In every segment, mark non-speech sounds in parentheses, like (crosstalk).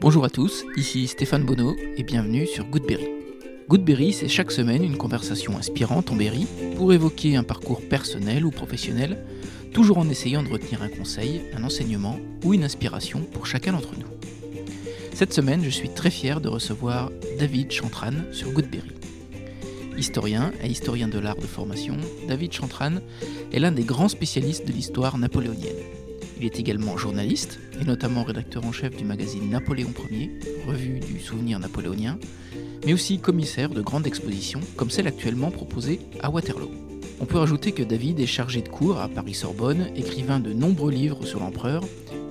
Bonjour à tous, ici Stéphane Bonneau et bienvenue sur Goodberry. Goodberry, c'est chaque semaine une conversation inspirante en berry pour évoquer un parcours personnel ou professionnel, toujours en essayant de retenir un conseil, un enseignement ou une inspiration pour chacun d'entre nous. Cette semaine, je suis très fier de recevoir David Chantran sur Goodberry. Historien et historien de l'art de formation, David Chantran est l'un des grands spécialistes de l'histoire napoléonienne. Il est également journaliste, et notamment rédacteur en chef du magazine Napoléon Ier, revue du souvenir napoléonien, mais aussi commissaire de grandes expositions comme celle actuellement proposée à Waterloo. On peut rajouter que David est chargé de cours à Paris-Sorbonne, écrivain de nombreux livres sur l'empereur,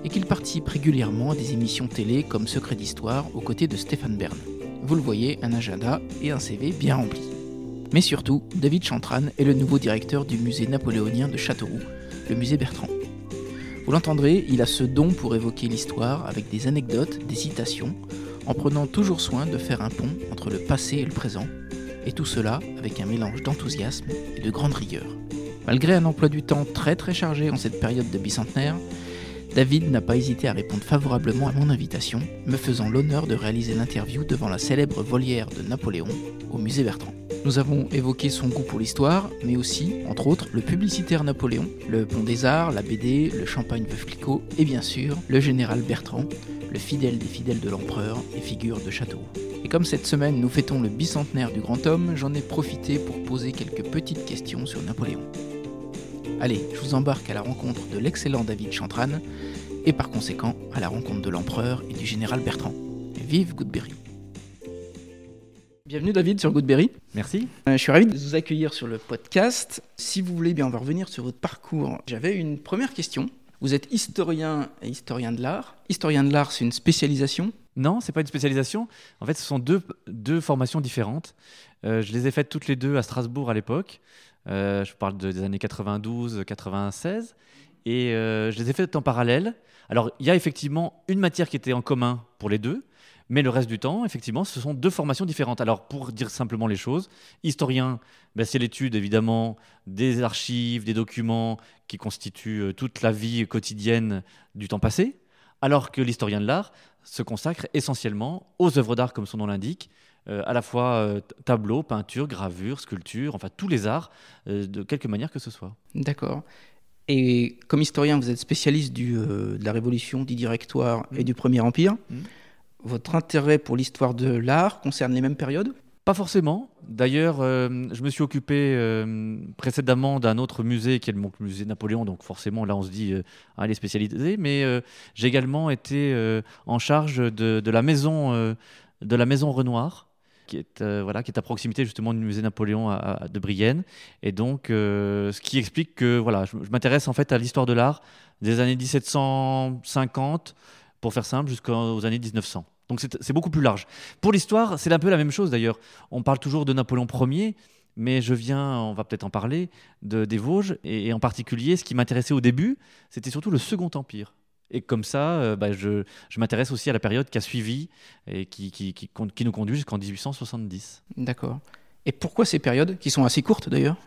et qu'il participe régulièrement à des émissions télé comme Secret d'Histoire aux côtés de Stéphane Bern. Vous le voyez, un agenda et un CV bien remplis. Mais surtout, David Chantran est le nouveau directeur du musée napoléonien de Châteauroux, le musée Bertrand. Vous l'entendrez, il a ce don pour évoquer l'histoire avec des anecdotes, des citations, en prenant toujours soin de faire un pont entre le passé et le présent, et tout cela avec un mélange d'enthousiasme et de grande rigueur. Malgré un emploi du temps très très chargé en cette période de bicentenaire, David n'a pas hésité à répondre favorablement à mon invitation, me faisant l'honneur de réaliser l'interview devant la célèbre volière de Napoléon au musée Bertrand. Nous avons évoqué son goût pour l'histoire, mais aussi, entre autres, le publicitaire Napoléon, le Pont des Arts, la BD, le champagne Veuve Clicquot et bien sûr le général Bertrand, le fidèle des fidèles de l'empereur et figure de Châteauroux. Et comme cette semaine nous fêtons le bicentenaire du grand homme, j'en ai profité pour poser quelques petites questions sur Napoléon. Allez, je vous embarque à la rencontre de l'excellent David Chantran et par conséquent à la rencontre de l'empereur et du général Bertrand. vive Goodberry Bienvenue David sur Goodberry. Merci. Euh, je suis ravi de vous accueillir sur le podcast. Si vous voulez bien, on va revenir sur votre parcours. J'avais une première question. Vous êtes historien et historien de l'art. Historien de l'art, c'est une spécialisation? Non, c'est pas une spécialisation. En fait, ce sont deux, deux formations différentes. Euh, je les ai faites toutes les deux à Strasbourg à l'époque. Euh, je parle des années 92-96. Et je les ai faites en parallèle. Alors, il y a effectivement une matière qui était en commun pour les deux, mais le reste du temps, effectivement, ce sont deux formations différentes. Alors, pour dire simplement les choses, historien, ben, c'est l'étude évidemment des archives, des documents qui constituent euh, toute la vie quotidienne du temps passé, alors que l'historien de l'art se consacre essentiellement aux œuvres d'art, comme son nom l'indique, euh, à la fois euh, tableaux, peinture, gravure, sculpture, enfin tous les arts, de quelque manière que ce soit. D'accord. Et comme historien, vous êtes spécialiste du, de la Révolution, du Directoire et du Premier Empire. Mmh votre intérêt pour l'histoire de l'art concerne les mêmes périodes? Pas forcément. D'ailleurs, euh, je me suis occupé euh, précédemment d'un autre musée qui est le musée Napoléon, donc forcément là on se dit, euh, il est spécialisé, mais j'ai également été en charge de, la maison, de la maison Renoir, qui est, voilà, qui est à proximité justement du musée Napoléon de Brienne. Et donc, ce qui explique que voilà, je, je m'intéresse en fait à l'histoire de l'art des années 1750 pour faire simple, jusqu'aux années 1900. Donc c'est beaucoup plus large. Pour l'histoire, c'est un peu la même chose d'ailleurs. On parle toujours de Napoléon Ier, mais je viens, on va peut-être en parler, de, des Vosges, et, en particulier, ce qui m'intéressait au début, c'était surtout le Second Empire. Et comme ça, euh, bah, je, m'intéresse aussi à la période qui a suivi et qui, qui, qui, qui nous conduit jusqu'en 1870. D'accord. Et pourquoi ces périodes, qui sont assez courtes d'ailleurs?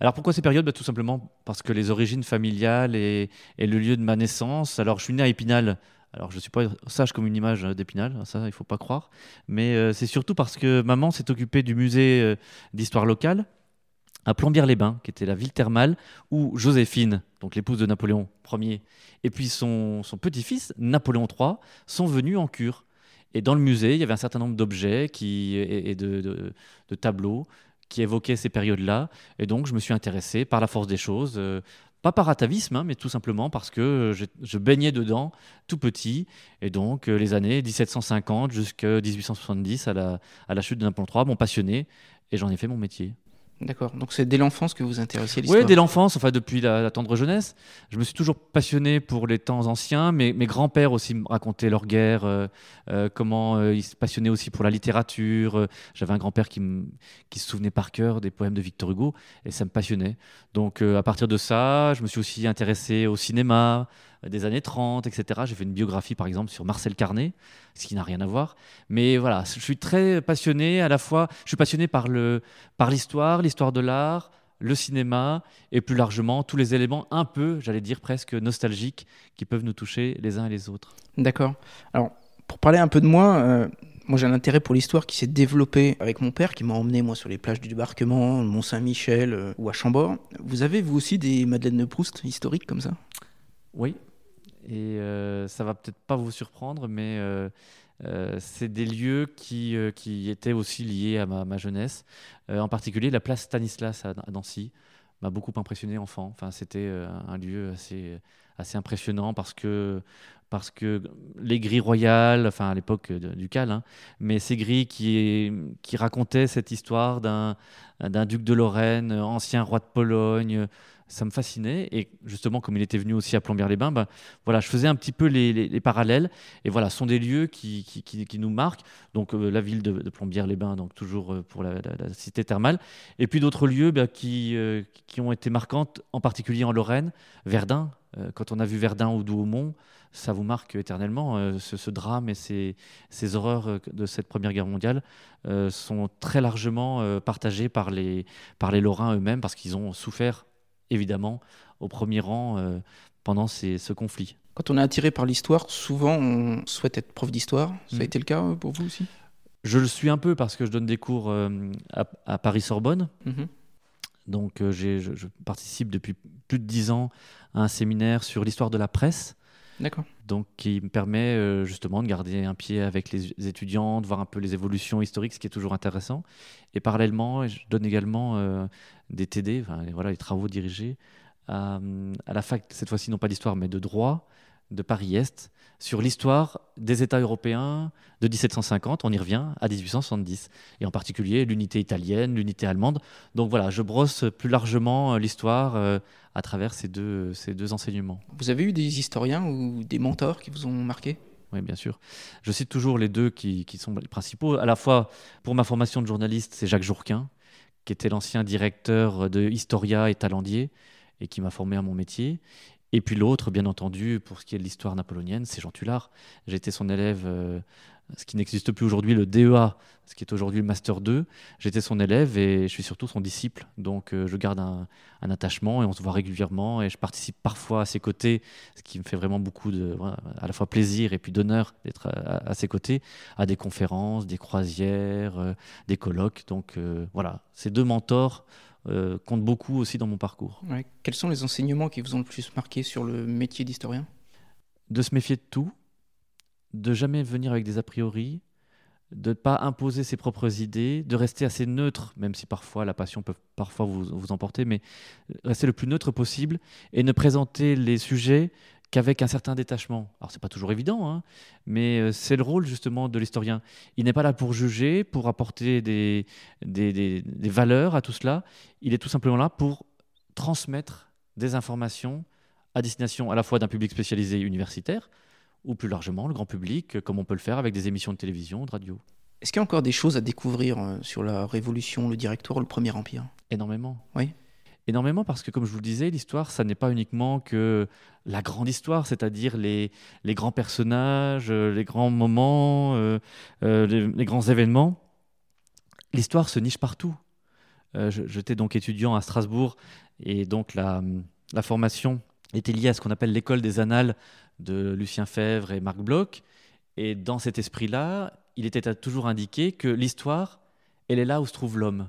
Alors pourquoi ces périodes? Bah, Tout simplement parce que les origines familiales et, et, le lieu de ma naissance. Alors je suis né à Épinal alors, je ne suis pas sage comme une image d'Épinal, ça, il ne faut pas croire. Mais euh, c'est surtout parce que maman s'est occupée du musée euh, d'histoire locale à Plombières-les-Bains, qui était la ville thermale où Joséphine, donc l'épouse de Napoléon Ier, et puis son, petit-fils, Napoléon III, sont venus en cure. Et dans le musée, il y avait un certain nombre d'objets et, de, tableaux qui évoquaient ces périodes-là. Et donc, je me suis intéressé, par la force des choses, euh, pas par atavisme, hein, mais tout simplement parce que je, baignais dedans tout petit. Et donc, euh, les années 1750 jusqu'à 1870, à la, à la chute de Napoléon III, m'ont passionné et j'en ai fait mon métier. D'accord. Donc c'est dès l'enfance que vous intéressez l'histoire Oui, dès l'enfance, enfin depuis la, tendre jeunesse. Je me suis toujours passionné pour les temps anciens. Mes, mes grands-pères aussi me racontaient leur guerre, euh, euh, comment euh, ils se passionnaient aussi pour la littérature. J'avais un grand-père qui, qui se souvenait par cœur des poèmes de Victor Hugo et ça me passionnait. Donc à partir de ça, je me suis aussi intéressé au cinéma, des années 30, etc. J'ai fait une biographie, par exemple, sur Marcel Carnet, ce qui n'a rien à voir. Mais voilà, je suis très passionné à la fois, je suis passionné par l'histoire, par l'histoire de l'art, le cinéma et plus largement tous les éléments un peu, j'allais dire presque nostalgiques qui peuvent nous toucher les uns et les autres. D'accord. Alors, Pour parler un peu de moi, euh, moi j'ai un intérêt pour l'histoire qui s'est développé avec mon père qui m'a emmené moi sur les plages du débarquement, Mont-Saint-Michel euh, ou à Chambord. Vous avez vous aussi des Madeleines de Proust historiques comme ça? Oui, et euh, ça va peut-être pas vous surprendre, mais c'est des lieux qui, qui étaient aussi liés à ma, jeunesse, en particulier la place Stanislas à, Nancy m'a beaucoup impressionné enfant. Enfin, c'était un lieu assez assez impressionnant parce que parce que les grilles royales, enfin à l'époque du Cal, hein, mais ces grilles qui, qui racontaient cette histoire d'un duc de Lorraine, ancien roi de Pologne, ça me fascinait. Et justement, comme il était venu aussi à Plombières-les-Bains, ben, voilà, je faisais un petit peu les, parallèles. Et voilà, ce sont des lieux qui, qui, nous marquent. Donc euh, la ville de, Plombières-les-Bains, donc toujours euh, pour la, cité thermale. Et puis d'autres lieux ben, qui, euh, qui ont été marquantes, en particulier en Lorraine, Verdun. quand on a vu Verdun ou Douaumont, ça vous marque éternellement. Ce, drame et ces, ces, horreurs de cette Première Guerre mondiale sont très largement partagés par les, par les Lorrains eux-mêmes parce qu'ils ont souffert, évidemment, au premier rang pendant ces, ce conflit. Quand on est attiré par l'histoire, souvent on souhaite être prof d'histoire. Ça a mmh. été le cas pour vous aussi? Je le suis un peu parce que je donne des cours à, Paris-Sorbonne. Mmh. Donc je, je, participe depuis plus de dix ans à un séminaire sur l'histoire de la presse. D'accord. Donc, qui me permet euh, justement de garder un pied avec les étudiants, de voir un peu les évolutions historiques, ce qui est toujours intéressant. Et parallèlement, je donne également euh, des TD, voilà, les travaux dirigés à, à la fac, cette fois-ci non pas d'histoire, mais de droit de Paris-Est, sur l'histoire des États européens de 1750, on y revient, à 1870, et en particulier l'unité italienne, l'unité allemande. Donc voilà, je brosse plus largement euh, l'histoire euh, à travers ces deux, ces deux enseignements. Vous avez eu des historiens ou des mentors qui vous ont marqué? Oui, bien sûr. Je cite toujours les deux qui, qui, sont les principaux. À la fois, pour ma formation de journaliste, c'est Jacques Jourquin, qui était l'ancien directeur de Historia et Talendier, et qui m'a formé à mon métier. Et puis l'autre, bien entendu, pour ce qui est de l'histoire napoléonienne, c'est Jean Tullard. J'étais son élève, euh, ce qui n'existe plus aujourd'hui, le DEA, ce qui est aujourd'hui le Master 2. J'étais son élève et je suis surtout son disciple. Donc euh, je garde un, attachement et on se voit régulièrement et je participe parfois à ses côtés, ce qui me fait vraiment beaucoup de, à la fois plaisir et puis d'honneur d'être à, ses côtés, à des conférences, des croisières, euh, des colloques. Donc voilà, ces deux mentors euh, compte beaucoup aussi dans mon parcours. Quels sont les enseignements qui vous ont le plus marqué sur le métier d'historien? De se méfier de tout, de jamais venir avec des a priori, de ne pas imposer ses propres idées, de rester assez neutre, même si parfois la passion peut parfois vous, vous emporter, mais rester le plus neutre possible et ne présenter les sujets qu'avec un certain détachement. Alors c'est pas toujours évident, hein, mais euh, c'est le rôle justement de l'historien. Il n'est pas là pour juger, pour apporter des, des, des, valeurs à tout cela. Il est tout simplement là pour transmettre des informations à destination à la fois d'un public spécialisé universitaire ou plus largement le grand public, comme on peut le faire avec des émissions de télévision, de radio. Est-ce qu'il y a encore des choses à découvrir euh, sur la Révolution, le Directoire, le Premier Empire? Énormément. Oui énormément parce que, comme je vous le disais, l'histoire, ça n'est pas uniquement que la grande histoire, c'est-à-dire les, les, grands personnages, euh, les grands moments, euh, euh, les, grands événements. L'histoire se niche partout. J'étais donc étudiant à Strasbourg et donc la, la formation était liée à ce qu'on appelle l'école des annales de Lucien Fèvre et Marc Bloch. Et dans cet esprit-là, il était toujours indiqué que l'histoire, elle est là où se trouve l'homme.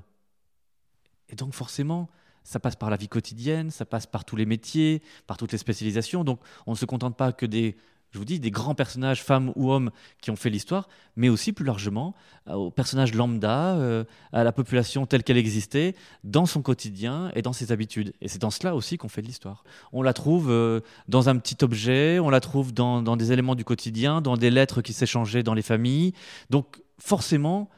Et donc forcément, ça passe par la vie quotidienne, ça passe par tous les métiers, par toutes les spécialisations. Donc on ne se contente pas que des, je vous dis, des grands personnages, femmes ou hommes, qui ont fait l'histoire, mais aussi plus largement euh, aux personnages lambda, euh, à la population telle qu'elle existait, dans son quotidien et dans ses habitudes. Et c'est dans cela aussi qu'on fait de l'histoire. On la trouve euh, dans un petit objet, on la trouve dans, dans des éléments du quotidien, dans des lettres qui s'échangeaient dans les familles. Donc forcément,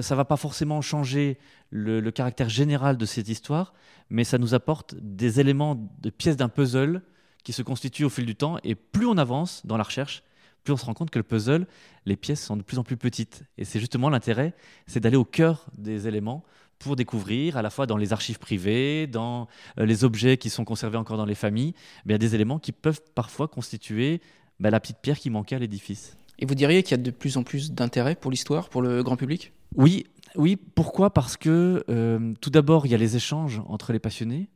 ça ne va pas forcément changer le, caractère général de cette histoire, mais ça nous apporte des éléments de pièces d'un puzzle qui se constituent au fil du temps. Et plus on avance dans la recherche, plus on se rend compte que le puzzle, les pièces sont de plus en plus petites. Et c'est justement l'intérêt, c'est d'aller au cœur des éléments pour découvrir, à la fois dans les archives privées, dans euh, les objets qui sont conservés encore dans les familles, a des éléments qui peuvent parfois constituer bah, la petite pierre qui manquait à l'édifice. Et vous diriez qu'il y a de plus en plus d'intérêt pour l'histoire, pour le grand public? Oui, oui. Pourquoi? Parce que euh, tout d'abord, il y a les échanges entre les passionnés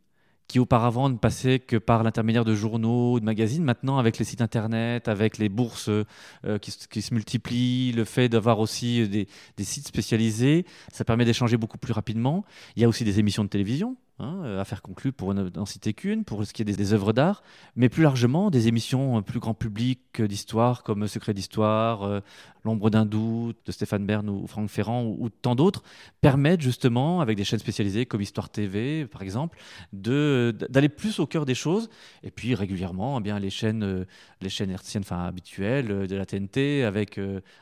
qui auparavant ne passaient que par l'intermédiaire de journaux, de magazines. Maintenant, avec les sites internet, avec les bourses euh, qui, se multiplient, le fait d'avoir aussi des, des sites spécialisés, ça permet d'échanger beaucoup plus rapidement. Il y a aussi des émissions de télévision Hein, euh, affaires conclues pour n'en citer qu'une, pour ce qui est des, œuvres d'art, mais plus largement des émissions plus grand public d'histoire comme Secret d'histoire, euh, L'ombre d'un doute de Stéphane Bern ou Franck Ferrand ou, tant d'autres, permettent justement, avec des chaînes spécialisées comme Histoire TV par exemple, d'aller plus au cœur des choses. Et puis régulièrement, eh bien, les chaînes, euh, les chaînes hertziennes habituelles de la TNT avec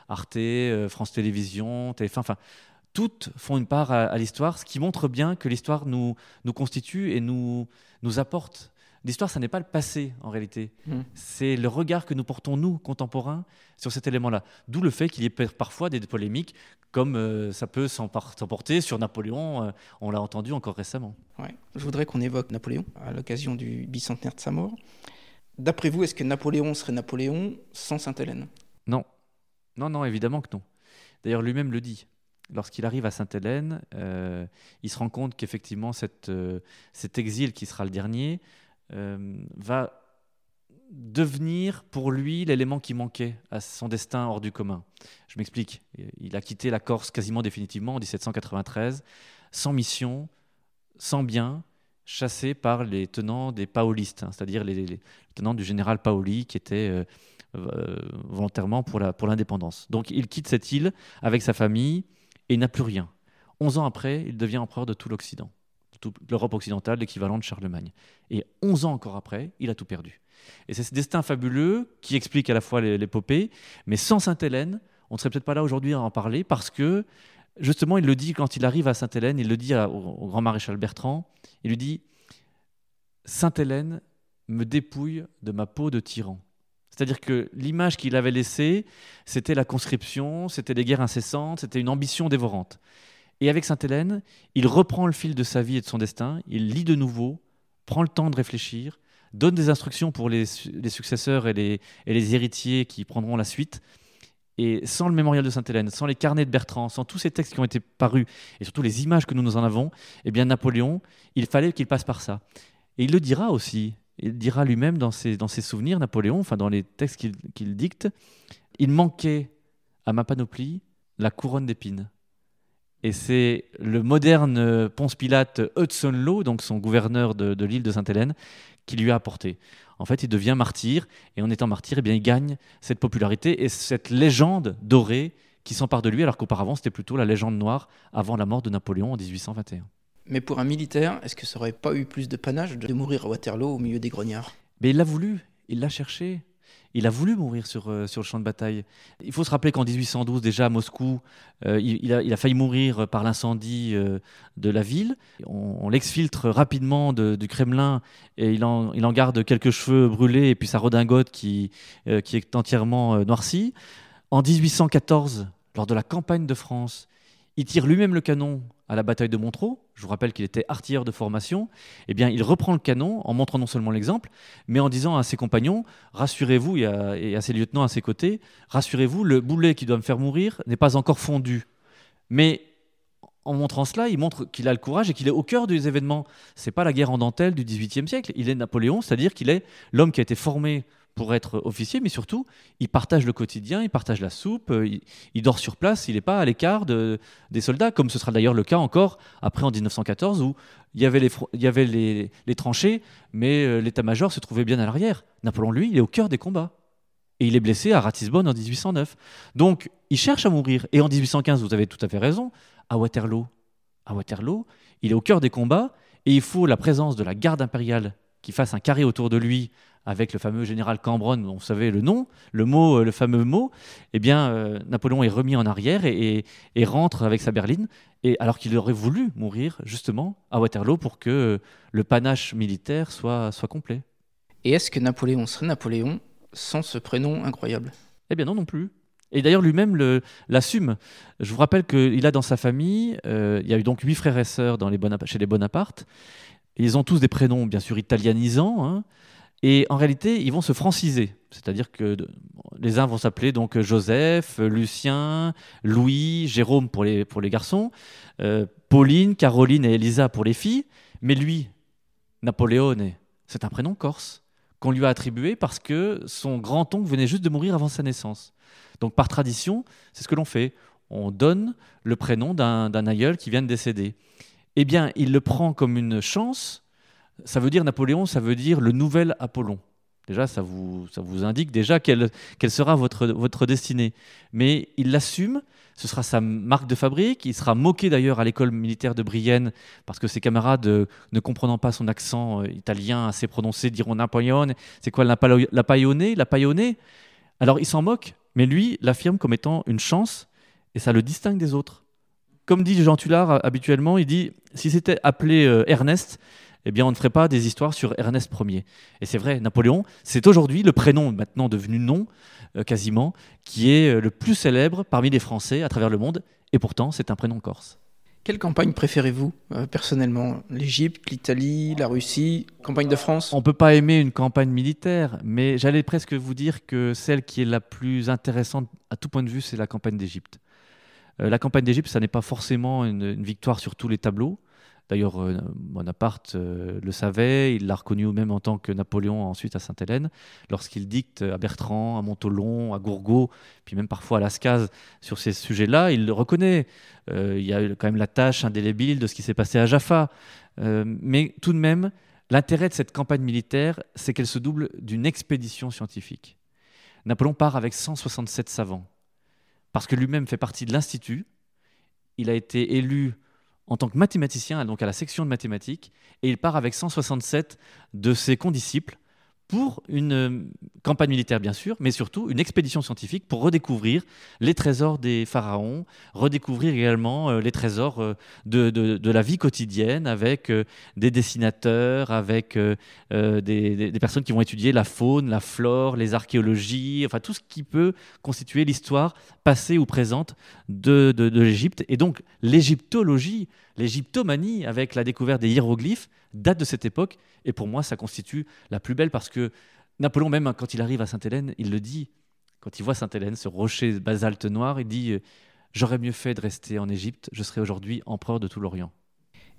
Arte, France Télévisions, TF1, enfin toutes font une part à, l'histoire, ce qui montre bien que l'histoire nous, nous constitue et nous, nous apporte. L'histoire, ça n'est pas le passé en réalité, mmh. c'est le regard que nous portons, nous, contemporains, sur cet élément-là. D'où le fait qu'il y ait parfois des polémiques, comme euh, ça peut s'emporter sur Napoléon, euh, on l'a entendu encore récemment. Ouais. Je voudrais qu'on évoque Napoléon à l'occasion du bicentenaire de sa mort. D'après vous, est-ce que Napoléon serait Napoléon sans Sainte-Hélène? Non. Non, non, évidemment que non. D'ailleurs, lui-même le dit lorsqu'il arrive à Sainte-Hélène, euh, il se rend compte qu'effectivement euh, cet exil qui sera le dernier euh, va devenir pour lui l'élément qui manquait à son destin hors du commun. Je m'explique. Il a quitté la Corse quasiment définitivement en 1793, sans mission, sans bien, chassé par les tenants des paolistes, hein, c'est-à-dire les, tenants du général Paoli qui était volontairement pour l'indépendance. Donc il quitte cette île avec sa famille, et il n'a plus rien. Onze ans après, il devient empereur de tout l'Occident, de l'Europe occidentale, l'équivalent de Charlemagne. Et onze ans encore après, il a tout perdu. Et c'est ce destin fabuleux qui explique à la fois l'épopée, mais sans Sainte-Hélène, on ne serait peut-être pas là aujourd'hui à en parler, parce que justement, il le dit quand il arrive à Sainte-Hélène, il le dit au, grand maréchal Bertrand, il lui dit Sainte-Hélène me dépouille de ma peau de tyran. C'est-à-dire que l'image qu'il avait laissée, c'était la conscription, c'était des guerres incessantes, c'était une ambition dévorante. Et avec Sainte-Hélène, il reprend le fil de sa vie et de son destin, il lit de nouveau, prend le temps de réfléchir, donne des instructions pour les, successeurs et les, héritiers qui prendront la suite. Et sans le mémorial de Sainte-Hélène, sans les carnets de Bertrand, sans tous ces textes qui ont été parus, et surtout les images que nous nous en avons, eh bien Napoléon, il fallait qu'il passe par ça. Et il le dira aussi, il dira lui-même dans ses, souvenirs, Napoléon, enfin dans les textes qu'il dicte, il manquait à ma panoplie la couronne d'épines. Et c'est le moderne Ponce Pilate Hudson Law, donc son gouverneur de, l'île de Sainte-Hélène, qui lui a apporté. En fait, il devient martyr, et en étant martyr, eh bien, il gagne cette popularité et cette légende dorée qui s'empare de lui, alors qu'auparavant, c'était plutôt la légende noire avant la mort de Napoléon en 1821. Mais pour un militaire, est-ce que ça aurait pas eu plus de panache de mourir à Waterloo au milieu des grognards? Mais il l'a voulu, il l'a cherché. Il a voulu mourir sur, euh, sur le champ de bataille. Il faut se rappeler qu'en 1812, déjà à Moscou, euh, il, a, il, a, failli mourir par l'incendie euh, de la ville. On, l'exfiltre rapidement du Kremlin et il en, il en, garde quelques cheveux brûlés et puis sa redingote qui, qui est entièrement noircie. En 1814, lors de la campagne de France, il tire lui-même le canon à la bataille de Montreux, je vous rappelle qu'il était artilleur de formation, eh bien, il reprend le canon en montrant non seulement l'exemple, mais en disant à ses compagnons rassurez-vous, et, à ses lieutenants à ses côtés rassurez-vous, le boulet qui doit me faire mourir n'est pas encore fondu. Mais en montrant cela, il montre qu'il a le courage et qu'il est au cœur des événements. C'est pas la guerre en dentelle du XVIIIe siècle, il est Napoléon, c'est-à-dire qu'il est l'homme qui a été formé pour être officier, mais surtout, il partage le quotidien, il partage la soupe, euh, il, dort sur place, il n'est pas à l'écart de, des soldats, comme ce sera d'ailleurs le cas encore après en 1914, où il y avait les tranchées, mais euh, l'état-major se trouvait bien à l'arrière. Napoléon, lui, il est au cœur des combats. Et il est blessé à Ratisbonne en 1809. Donc, il cherche à mourir. Et en 1815, vous avez tout à fait raison, à Waterloo. À Waterloo, il est au cœur des combats, et il faut la présence de la garde impériale qui fasse un carré autour de lui avec le fameux général Cambronne, vous savez le nom, le mot, euh, le fameux mot, eh bien, euh, Napoléon est remis en arrière et, rentre avec sa berline, et alors qu'il aurait voulu mourir justement à Waterloo pour que euh, le panache militaire soit, soit complet. Et est-ce que Napoléon serait Napoléon sans ce prénom incroyable? Eh bien non non plus. Et d'ailleurs lui-même l'assume. Je vous rappelle qu'il a dans sa famille, il y a eu donc huit frères et sœurs dans les chez les Bonaparte. Ils ont tous des prénoms bien sûr italianisants. Hein. Et en réalité, ils vont se franciser. C'est-à-dire que les uns vont s'appeler donc Joseph, Lucien, Louis, Jérôme pour les, pour les garçons, euh, Pauline, Caroline et Elisa pour les filles. Mais lui, Napoléone, c'est un prénom corse qu'on lui a attribué parce que son grand-oncle venait juste de mourir avant sa naissance. Donc par tradition, c'est ce que l'on fait. On donne le prénom d'un aïeul qui vient de décéder. Eh bien, il le prend comme une chance. Ça veut dire Napoléon, ça veut dire le nouvel Apollon. Déjà, ça vous, ça vous indique déjà quelle, quelle sera votre, votre destinée. Mais il l'assume, ce sera sa marque de fabrique. Il sera moqué d'ailleurs à l'école militaire de Brienne parce que ses camarades, euh, ne comprenant pas son accent euh, italien assez prononcé, diront Napoléon. C'est quoi la, Alors il s'en moque, mais lui l'affirme comme étant une chance et ça le distingue des autres. Comme dit Jean Tullard habituellement, il dit si c'était appelé euh, Ernest, eh bien, on ne ferait pas des histoires sur Ernest Ier. Et c'est vrai, Napoléon, c'est aujourd'hui le prénom, maintenant devenu nom, euh, quasiment, qui est euh, le plus célèbre parmi les Français à travers le monde. Et pourtant, c'est un prénom corse. Quelle campagne préférez-vous euh, personnellement? L'Égypte, l'Italie, la Russie, campagne de France? On ne peut pas aimer une campagne militaire, mais j'allais presque vous dire que celle qui est la plus intéressante à tout point de vue, c'est la campagne d'Égypte. la campagne d'Égypte, ça n'est pas forcément une, victoire sur tous les tableaux. D'ailleurs, euh, Bonaparte euh, le savait, il l'a reconnu même en tant que Napoléon ensuite à Sainte-Hélène, lorsqu'il dicte à Bertrand, à Montolon, à Gourgaud, puis même parfois à Lascaz sur ces sujets-là, il le reconnaît. Euh, il y a quand même la tâche indélébile de ce qui s'est passé à Jaffa. mais tout de même, l'intérêt de cette campagne militaire, c'est qu'elle se double d'une expédition scientifique. Napoléon part avec 167 savants, parce que lui-même fait partie de l'Institut. Il a été élu en tant que mathématicien, donc à la section de mathématiques, et il part avec 167 de ses condisciples pour une euh, campagne militaire bien sûr, mais surtout une expédition scientifique pour redécouvrir les trésors des pharaons, redécouvrir également euh, les trésors euh, de, la vie quotidienne avec des dessinateurs, avec des, personnes qui vont étudier la faune, la flore, les archéologies, enfin tout ce qui peut constituer l'histoire passée ou présente de, de l'Égypte. Et donc l'égyptologie, l'égyptomanie avec la découverte des hiéroglyphes date de cette époque. Et pour moi, ça constitue la plus belle parce que Napoléon, même hein, quand il arrive à Sainte-Hélène, il le dit. Quand il voit Sainte-Hélène, ce rocher basalte noir, il dit J'aurais mieux fait de rester en Égypte, je serais aujourd'hui empereur de tout l'Orient.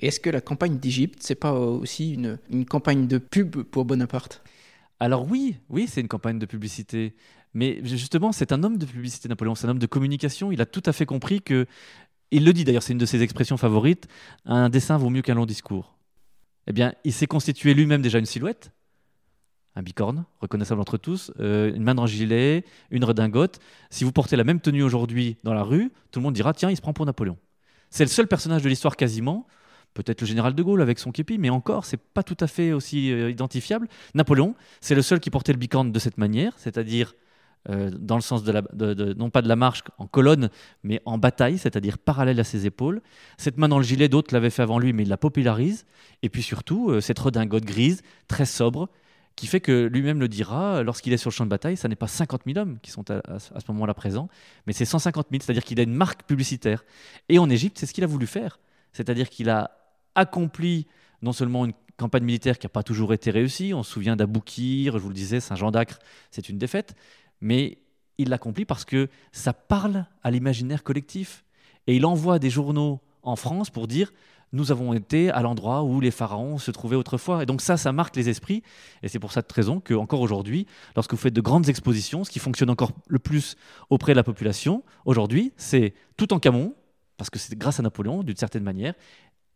Est-ce que la campagne d'Égypte, c'est pas aussi une, une, campagne de pub pour Bonaparte? Alors oui, oui, c'est une campagne de publicité. Mais justement, c'est un homme de publicité, Napoléon, c'est un homme de communication. Il a tout à fait compris que, il le dit d'ailleurs, c'est une de ses expressions favorites, un dessin vaut mieux qu'un long discours eh bien, il s'est constitué lui-même déjà une silhouette, un bicorne, reconnaissable entre tous, euh, une main dans le gilet, une redingote. Si vous portez la même tenue aujourd'hui dans la rue, tout le monde dira tiens, il se prend pour Napoléon. C'est le seul personnage de l'histoire quasiment, peut-être le général de Gaulle avec son képi, mais encore, c'est pas tout à fait aussi euh, identifiable. Napoléon, c'est le seul qui portait le bicorne de cette manière, c'est-à-dire euh, dans le sens de, la, non pas de la marche en colonne, mais en bataille, c'est-à-dire parallèle à ses épaules. Cette main dans le gilet, d'autres l'avaient fait avant lui, mais il la popularise. Et puis surtout, euh, cette redingote grise, très sobre, qui fait que lui-même le dira, lorsqu'il est sur le champ de bataille, ça n'est pas 50 000 hommes qui sont à, à ce moment-là présents, mais c'est 150 000, c'est-à-dire qu'il a une marque publicitaire. Et en Égypte, c'est ce qu'il a voulu faire. C'est-à-dire qu'il a accompli non seulement une campagne militaire qui n'a pas toujours été réussie, on se souvient d'Aboukir, je vous le disais, Saint-Jean d'Acre, c'est une défaite, mais il l'accomplit parce que ça parle à l'imaginaire collectif. Et il envoie des journaux en France pour dire nous avons été à l'endroit où les pharaons se trouvaient autrefois. Et donc ça, ça marque les esprits. Et c'est pour cette raison que encore aujourd'hui, lorsque vous faites de grandes expositions, ce qui fonctionne encore le plus auprès de la population, aujourd'hui, c'est tout en Camon, parce que c'est grâce à Napoléon, d'une certaine manière,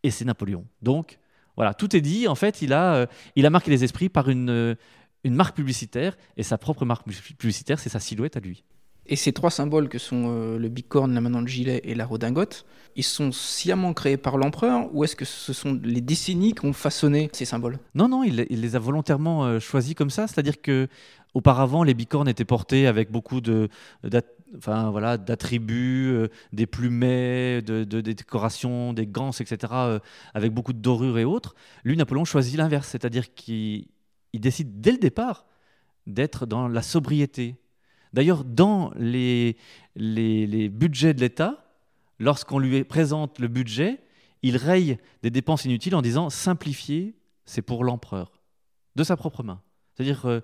et c'est Napoléon. Donc voilà, tout est dit. En fait, il a, euh, il a marqué les esprits par une, euh, une marque publicitaire, et sa propre marque publicitaire, c'est sa silhouette à lui. Et ces trois symboles que sont euh, le bicorne, la main dans le gilet et la redingote, ils sont sciemment créés par l'empereur ou est-ce que ce sont les décennies qui ont façonné ces symboles? Non, non, il, les a volontairement euh, choisis comme ça. C'est-à-dire que auparavant, les bicornes étaient portés avec beaucoup de, enfin voilà, d'attributs, euh, des plumets, de, des décorations, des gants, etc., avec beaucoup de dorures et autres. Lui, Napoléon choisit l'inverse, c'est-à-dire qu'il il décide dès le départ d'être dans la sobriété. D'ailleurs, dans les, budgets de l'État, lorsqu'on lui présente le budget, il raye des dépenses inutiles en disant simplifier, c'est pour l'empereur, de sa propre main. C'est-à-dire, euh,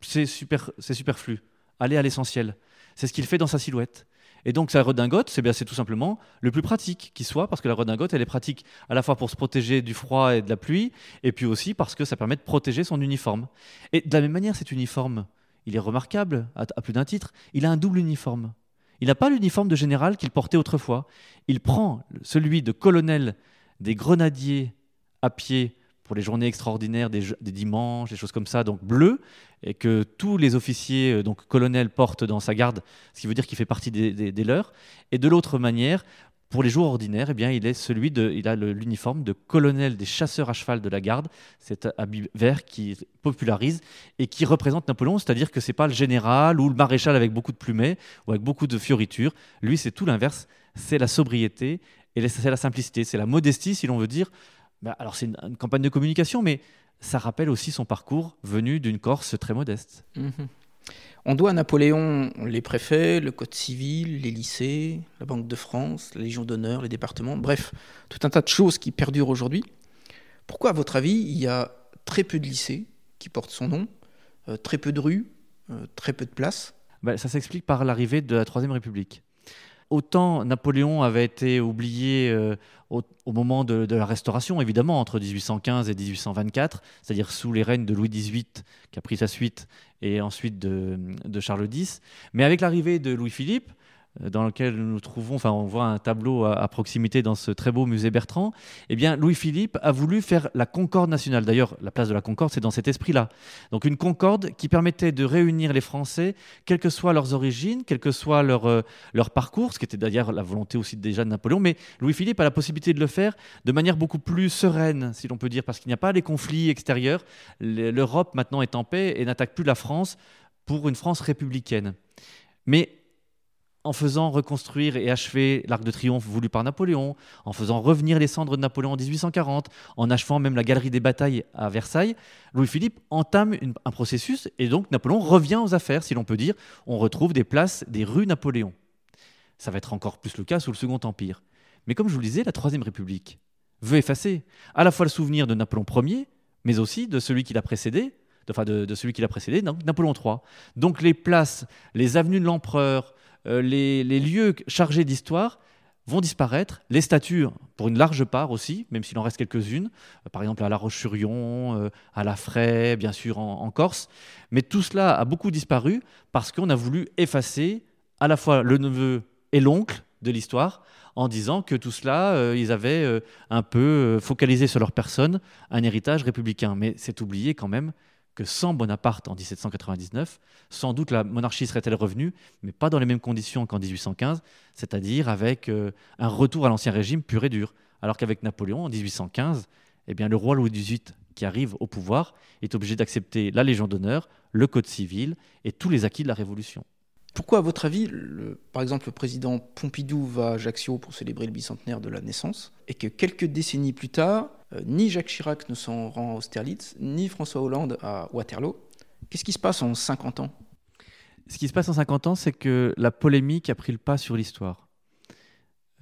c'est super, superflu. Aller à l'essentiel. C'est ce qu'il fait dans sa silhouette. Et donc sa redingote, c'est bien c'est tout simplement le plus pratique qui soit, parce que la redingote, elle est pratique à la fois pour se protéger du froid et de la pluie, et puis aussi parce que ça permet de protéger son uniforme. Et de la même manière, cet uniforme, il est remarquable à, à plus d'un titre. Il a un double uniforme. Il n'a pas l'uniforme de général qu'il portait autrefois. Il prend celui de colonel des grenadiers à pied pour les journées extraordinaires des, dimanches, des choses comme ça, donc bleu, et que tous les officiers, euh, donc colonels, portent dans sa garde, ce qui veut dire qu'il fait partie des, leurs. Et de l'autre manière, pour les jours ordinaires, eh bien, il est celui de, il a l'uniforme de colonel des chasseurs à cheval de la garde, cet habit vert qui popularise et qui représente Napoléon, c'est-à-dire que c'est pas le général ou le maréchal avec beaucoup de plumets ou avec beaucoup de fioritures. Lui, c'est tout l'inverse, c'est la sobriété et c'est la simplicité, c'est la modestie, si l'on veut dire, bah, alors c'est une, campagne de communication, mais ça rappelle aussi son parcours venu d'une Corse très modeste. Mhm. On doit à Napoléon les préfets, le code civil, les lycées, la Banque de France, la Légion d'honneur, les départements, bref, tout un tas de choses qui perdurent aujourd'hui. Pourquoi, à votre avis, il y a très peu de lycées qui portent son nom, euh, très peu de rues, euh, très peu de places? Bah, Ça s'explique par l'arrivée de la Troisième République autant Napoléon avait été oublié euh, au, moment de, la Restauration, évidemment, entre 1815 et 1824, c'est-à-dire sous les règnes de Louis XVIII, qui a pris sa suite, et ensuite de, Charles X. Mais avec l'arrivée de Louis-Philippe, dans lequel nous nous trouvons, enfin on voit un tableau à, proximité dans ce très beau musée Bertrand, eh bien Louis-Philippe a voulu faire la concorde nationale. D'ailleurs, la place de la concorde, c'est dans cet esprit-là. Donc une concorde qui permettait de réunir les Français, quelles que soient leurs origines, quel que soit leur, euh, leur parcours, ce qui était d'ailleurs la volonté aussi déjà de Napoléon, mais Louis-Philippe a la possibilité de le faire de manière beaucoup plus sereine, si l'on peut dire, parce qu'il n'y a pas les conflits extérieurs. L'Europe maintenant est en paix et n'attaque plus la France pour une France républicaine. Mais en faisant reconstruire et achever l'Arc de Triomphe voulu par Napoléon, en faisant revenir les cendres de Napoléon en 1840, en achevant même la galerie des batailles à Versailles, Louis-Philippe entame un processus et donc Napoléon revient aux affaires, si l'on peut dire. On retrouve des places, des rues Napoléon. Ça va être encore plus le cas sous le Second Empire. Mais comme je vous le disais, la Troisième République veut effacer à la fois le souvenir de Napoléon Ier, mais aussi de celui qui l'a précédé, enfin de, de celui qui l'a précédé, donc Napoléon III. Donc les places, les avenues de l'empereur, euh, les, lieux chargés d'histoire vont disparaître, les statues pour une large part aussi, même s'il en reste quelques-unes, euh, par exemple à La Roche-sur-Yon, euh, à La Fraie, bien sûr en, Corse, mais tout cela a beaucoup disparu parce qu'on a voulu effacer à la fois le neveu et l'oncle de l'histoire en disant que tout cela, ils avaient un peu focalisé sur leur personne un héritage républicain. Mais c'est oublié quand même que sans Bonaparte en 1799, sans doute la monarchie serait-elle revenue, mais pas dans les mêmes conditions qu'en 1815, c'est-à-dire avec euh, un retour à l'ancien régime pur et dur. Alors qu'avec Napoléon en 1815, eh bien, le roi Louis XVIII qui arrive au pouvoir est obligé d'accepter la Légion d'honneur, le Code civil et tous les acquis de la Révolution. Pourquoi, à votre avis, par exemple, le président Pompidou va à Ajaccio pour célébrer le bicentenaire de la naissance, et que quelques décennies plus tard, euh, ni Jacques Chirac ne s'en rend à Austerlitz, ni François Hollande à Waterloo? Qu'est-ce qui se passe en 50 ans? Ce qui se passe en 50 ans, c'est que la polémique a pris le pas sur l'histoire.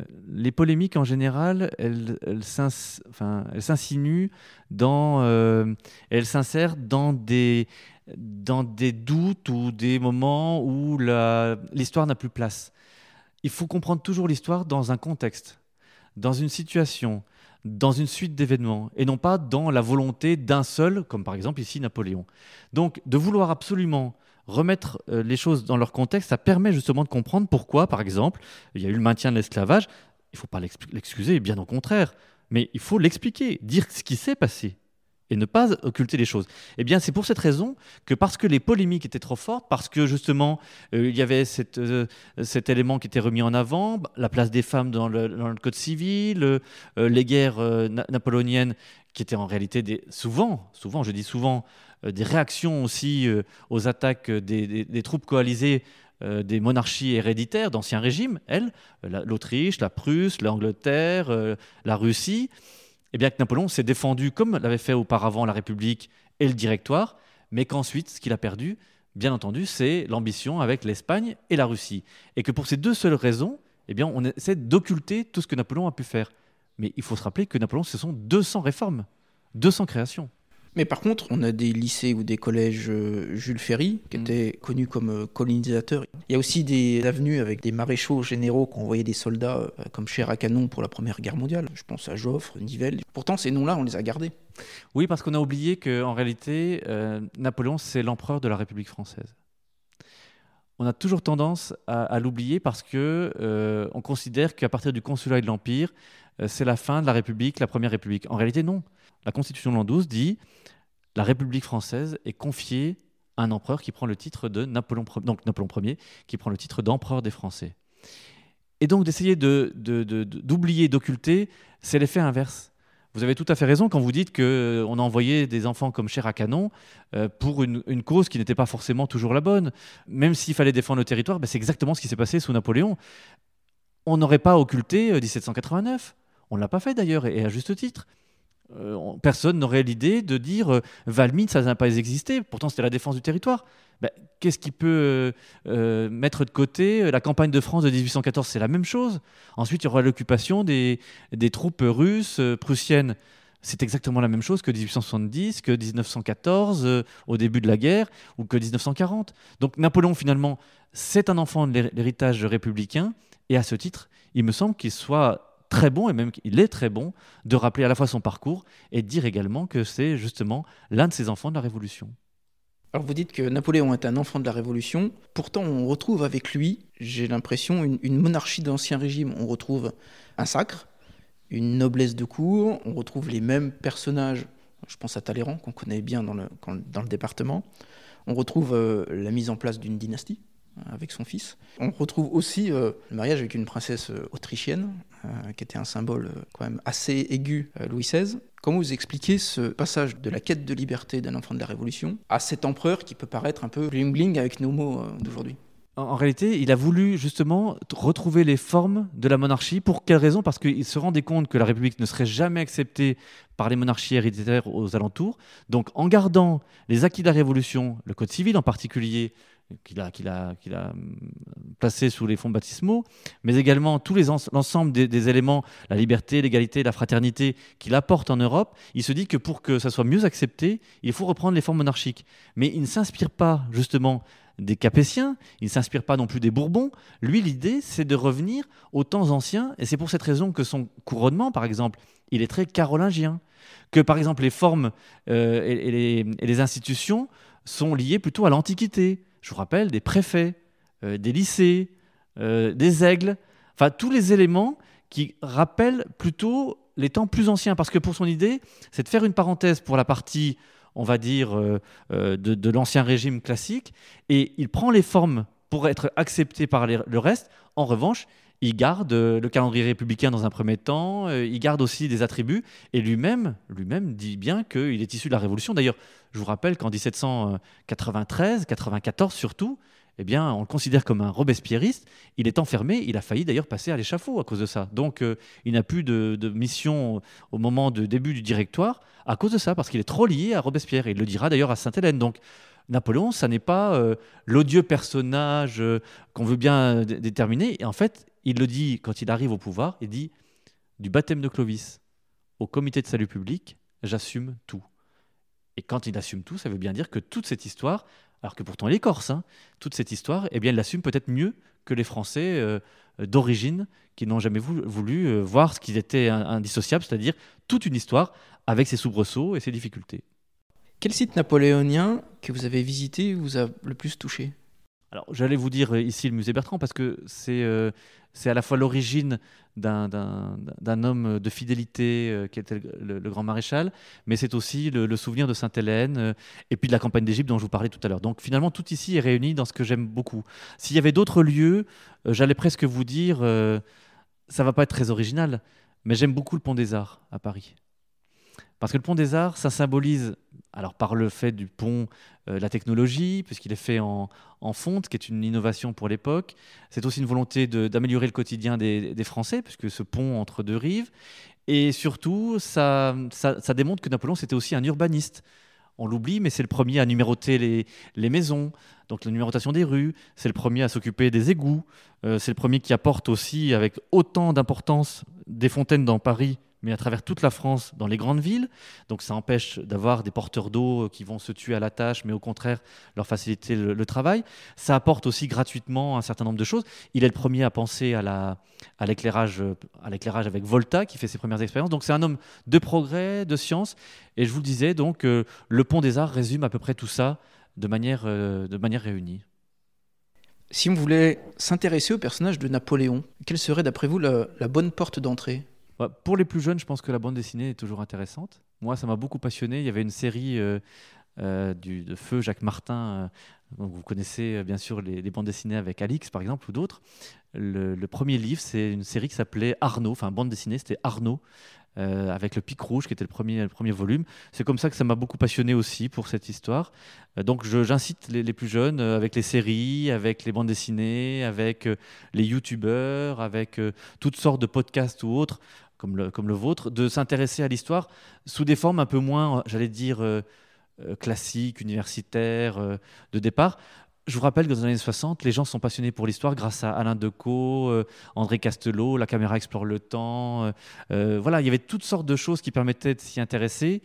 Euh, les polémiques, en général, elles, s'insinuent dans... Euh, elles s'insèrent dans des dans des doutes ou des moments où l'histoire n'a plus place. Il faut comprendre toujours l'histoire dans un contexte, dans une situation, dans une suite d'événements, et non pas dans la volonté d'un seul, comme par exemple ici Napoléon. Donc de vouloir absolument remettre euh, les choses dans leur contexte, ça permet justement de comprendre pourquoi, par exemple, il y a eu le maintien de l'esclavage. Il ne faut pas l'excuser, bien au contraire, mais il faut l'expliquer, dire ce qui s'est passé et ne pas occulter les choses. Eh bien, c'est pour cette raison que parce que les polémiques étaient trop fortes, parce que justement euh, il y avait euh, cet élément qui était remis en avant, bah, la place des femmes dans le, code civil, euh, les guerres napoléoniennes qui étaient en réalité souvent, souvent, je dis souvent, des réactions aussi aux attaques des, troupes coalisées des monarchies héréditaires d'ancien régime, elles, l'Autriche, la Prusse, l'Angleterre, la Russie eh bien que Napoléon s'est défendu comme l'avait fait auparavant la République et le Directoire, mais qu'ensuite, ce qu'il a perdu, bien entendu, c'est l'ambition avec l'Espagne et la Russie. Et que pour ces deux seules raisons, eh bien, on essaie d'occulter tout ce que Napoléon a pu faire. Mais il faut se rappeler que Napoléon, ce sont 200 réformes, 200 créations. Mais par contre, on a des lycées ou des collèges euh, Jules Ferry, qui Mm. étaient connus comme euh, colonisateurs. Il y a aussi des avenues avec des maréchaux généraux qui ont envoyé des soldats euh, comme chair à canon pour la Première Guerre mondiale. Je pense à Joffre, Nivelles. Pourtant, ces noms-là, on les a gardés. Oui, parce qu'on a oublié qu'en réalité, euh, Napoléon, c'est l'empereur de la République française. On a toujours tendance à, à l'oublier parce que euh, on considère qu'à partir du consulat et de l'Empire, euh, c'est la fin de la République, la Première République. En réalité, non. La Constitution de l'an 12 dit la République française est confiée à un empereur qui prend le titre de Napoléon, donc Ier, qui prend le titre d'empereur des Français. Et donc d'essayer de- de- d'oublier, d'occulter, c'est l'effet inverse. Vous avez tout à fait raison quand vous dites qu'on a envoyé des enfants comme chair à canon euh, pour une, cause qui n'était pas forcément toujours la bonne. Même s'il fallait défendre le territoire, ben c'est exactement ce qui s'est passé sous Napoléon. On n'aurait pas occulté euh, 1789. On ne l'a pas fait d'ailleurs, et à juste titre. Euh, on- personne n'aurait l'idée de dire euh, Valmy, ça n'a pas existé. Pourtant, c'était la défense du territoire. Ben, Qu'est-ce qui peut euh, mettre de côté la campagne de France de 1814 C'est la même chose. Ensuite, il y aura l'occupation des, troupes russes, prussiennes. C'est exactement la même chose que 1870, que 1914, euh, au début de la guerre, ou que 1940. Donc Napoléon, finalement, c'est un enfant de l'hé- l'héritage républicain, et à ce titre, il me semble qu'il soit très bon, et même qu'il est très bon, de rappeler à la fois son parcours et de dire également que c'est justement l'un de ses enfants de la Révolution. Alors vous dites que Napoléon est un enfant de la Révolution, pourtant on retrouve avec lui, j'ai l'impression, une, monarchie d'Ancien Régime. On retrouve un sacre, une noblesse de cour, on retrouve les mêmes personnages, je pense à Talleyrand, qu'on connaît bien dans le, dans le département. On retrouve euh, la mise en place d'une dynastie avec son fils. On retrouve aussi euh, le mariage avec une princesse euh, autrichienne, euh, qui était un symbole quand même assez aigu Louis XVI. Comment vous expliquez ce passage de la quête de liberté d'un enfant de la Révolution à cet empereur qui peut paraître un peu bling-bling avec nos mots d'aujourd'hui? En, réalité, il a voulu justement retrouver les formes de la monarchie. Pour quelle raison? Parce qu'il se rendait compte que la République ne serait jamais acceptée par les monarchies héréditaires aux alentours. Donc, en gardant les acquis de la Révolution, le Code civil en particulier, qu'il a, hum, placé sous les fonds baptismaux, mais également tous l'ensemble des, éléments, la liberté, l'égalité, la fraternité qu'il apporte en Europe, il se dit que pour que ça soit mieux accepté, il faut reprendre les formes monarchiques. Mais il ne s'inspire pas justement des Capétiens, il ne s'inspire pas non plus des Bourbons. Lui, l'idée, c'est de revenir aux temps anciens, et c'est pour cette raison que son couronnement, par exemple, il est très carolingien. Que, par exemple, les formes euh, et les institutions sont liées plutôt à l'Antiquité. Je vous rappelle des préfets, euh, des lycées, euh, des aigles, enfin tous les éléments qui rappellent plutôt les temps plus anciens. Parce que pour son idée, c'est de faire une parenthèse pour la partie, on va dire, euh, de, l'ancien régime classique, et il prend les formes pour être accepté par le reste. En revanche, il garde euh, le calendrier républicain dans un premier temps, euh, il garde aussi des attributs, et lui-même lui-même dit bien qu'il est issu de la Révolution. D'ailleurs, je vous rappelle qu'en 1793, 94 surtout, eh bien, on le considère comme un robespierriste. Il est enfermé, il a failli d'ailleurs passer à l'échafaud à cause de ça. Donc, euh, il n'a plus de, mission au moment du début du directoire à cause de ça, parce qu'il est trop lié à Robespierre. Il le dira d'ailleurs à Sainte-Hélène. Donc, Napoléon, ça n'est pas l'odieux personnage qu'on veut bien dé- déterminer. Et en fait, il le dit quand il arrive au pouvoir, il dit du baptême de Clovis au comité de salut public, j'assume tout. Et quand il assume tout, ça veut bien dire que toute cette histoire, alors que pourtant il est corse, hein, toute cette histoire, eh bien, l'assume peut-être mieux que les Français euh, d'origine qui n'ont jamais voulu, euh, voir ce qui était indissociable, c'est-à-dire toute une histoire avec ses soubresauts et ses difficultés. Quel site napoléonien que vous avez visité vous a le plus touché? Alors, j'allais vous dire euh, ici le musée Bertrand parce que c'est euh, à la fois l'origine d'un- homme de fidélité euh, qui était le, grand maréchal, mais c'est aussi le, souvenir de Sainte-Hélène et puis de la campagne d'Égypte dont je vous parlais tout à l'heure. Donc finalement, tout ici est réuni dans ce que j'aime beaucoup. S'il y avait d'autres lieux, j'allais presque vous dire, ça va pas être très original, mais j'aime beaucoup le Pont des Arts à Paris. Parce que le Pont des Arts, ça symbolise, alors par le fait du pont, euh, la technologie, puisqu'il est fait en, fonte, qui est une innovation pour l'époque. C'est aussi une volonté d'améliorer le quotidien des, Français, puisque ce pont entre deux rives. Et surtout, ça, démontre que Napoléon, c'était aussi un urbaniste. On l'oublie, mais c'est le premier à numéroter les, les maisons, donc la numérotation des rues. C'est le premier à s'occuper des égouts. Euh, c'est le premier qui apporte aussi, avec autant d'importance, des fontaines dans Paris, mais à travers toute la France, dans les grandes villes. Donc ça empêche d'avoir des porteurs d'eau qui vont se tuer à la tâche, mais au contraire leur faciliter le, travail. Ça apporte aussi gratuitement un certain nombre de choses. Il est le premier à penser à, la, à l'éclairage, à l'éclairage avec Volta, qui fait ses premières expériences. Donc c'est un homme de progrès, de science. Et je vous le disais, donc euh, le Pont des Arts résume à peu près tout ça de manière, euh, de manière réunie. Si on voulait s'intéresser au personnage de Napoléon, quelle serait d'après vous la, bonne porte d'entrée? Pour les plus jeunes, je pense que la bande dessinée est toujours intéressante. Moi, ça m'a beaucoup passionné. Il y avait une série euh, euh, de Feu Jacques Martin. donc vous connaissez bien sûr les, bandes dessinées avec Alix, par exemple, ou d'autres. Le, premier livre, c'est une série qui s'appelait Arnaud. Enfin, bande dessinée, c'était Arnaud. Euh, avec le Pic Rouge, qui était le premier, premier volume. C'est comme ça que ça m'a beaucoup passionné aussi pour cette histoire. Euh, donc j'incite les, les, plus jeunes, euh, avec les séries, avec les bandes dessinées, avec les youtubeurs, avec toutes sortes de podcasts ou autres, comme le, vôtre, de s'intéresser à l'histoire sous des formes un peu moins, j'allais dire, classiques, universitaires, de départ je vous rappelle que dans les années 60, les gens sont passionnés pour l'histoire grâce à Alain Decaux, euh, André Castelot, La caméra explore le temps. Euh, euh, voilà, il y avait toutes sortes de choses qui permettaient de s'y intéresser.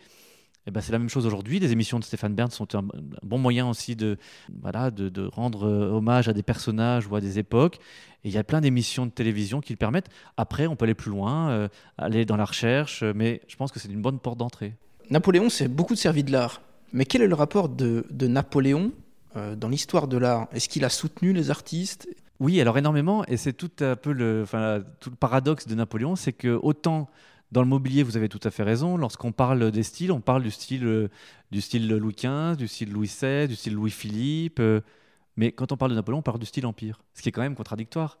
Eh ben, c'est la même chose aujourd'hui. Les émissions de Stéphane Bern sont un, bon moyen aussi de, voilà, de, de, rendre hommage à des personnages ou à des époques. Et il y a plein d'émissions de télévision qui le permettent. Après, on peut aller plus loin, aller dans la recherche, mais je pense que c'est une bonne porte d'entrée. Napoléon, c'est beaucoup de servi de l'art. Mais quel est le rapport de, de Napoléon euh, dans l'histoire de l'art? Est-ce qu'il a soutenu les artistes? Oui, alors énormément, et c'est tout un peu le, enfin, tout le paradoxe de Napoléon, c'est que autant dans le mobilier, vous avez tout à fait raison. Lorsqu'on parle des styles, on parle du style, du style Louis XV, du style Louis XVI, du style Louis-Philippe. Euh, mais quand on parle de Napoléon, on parle du style Empire, ce qui est quand même contradictoire.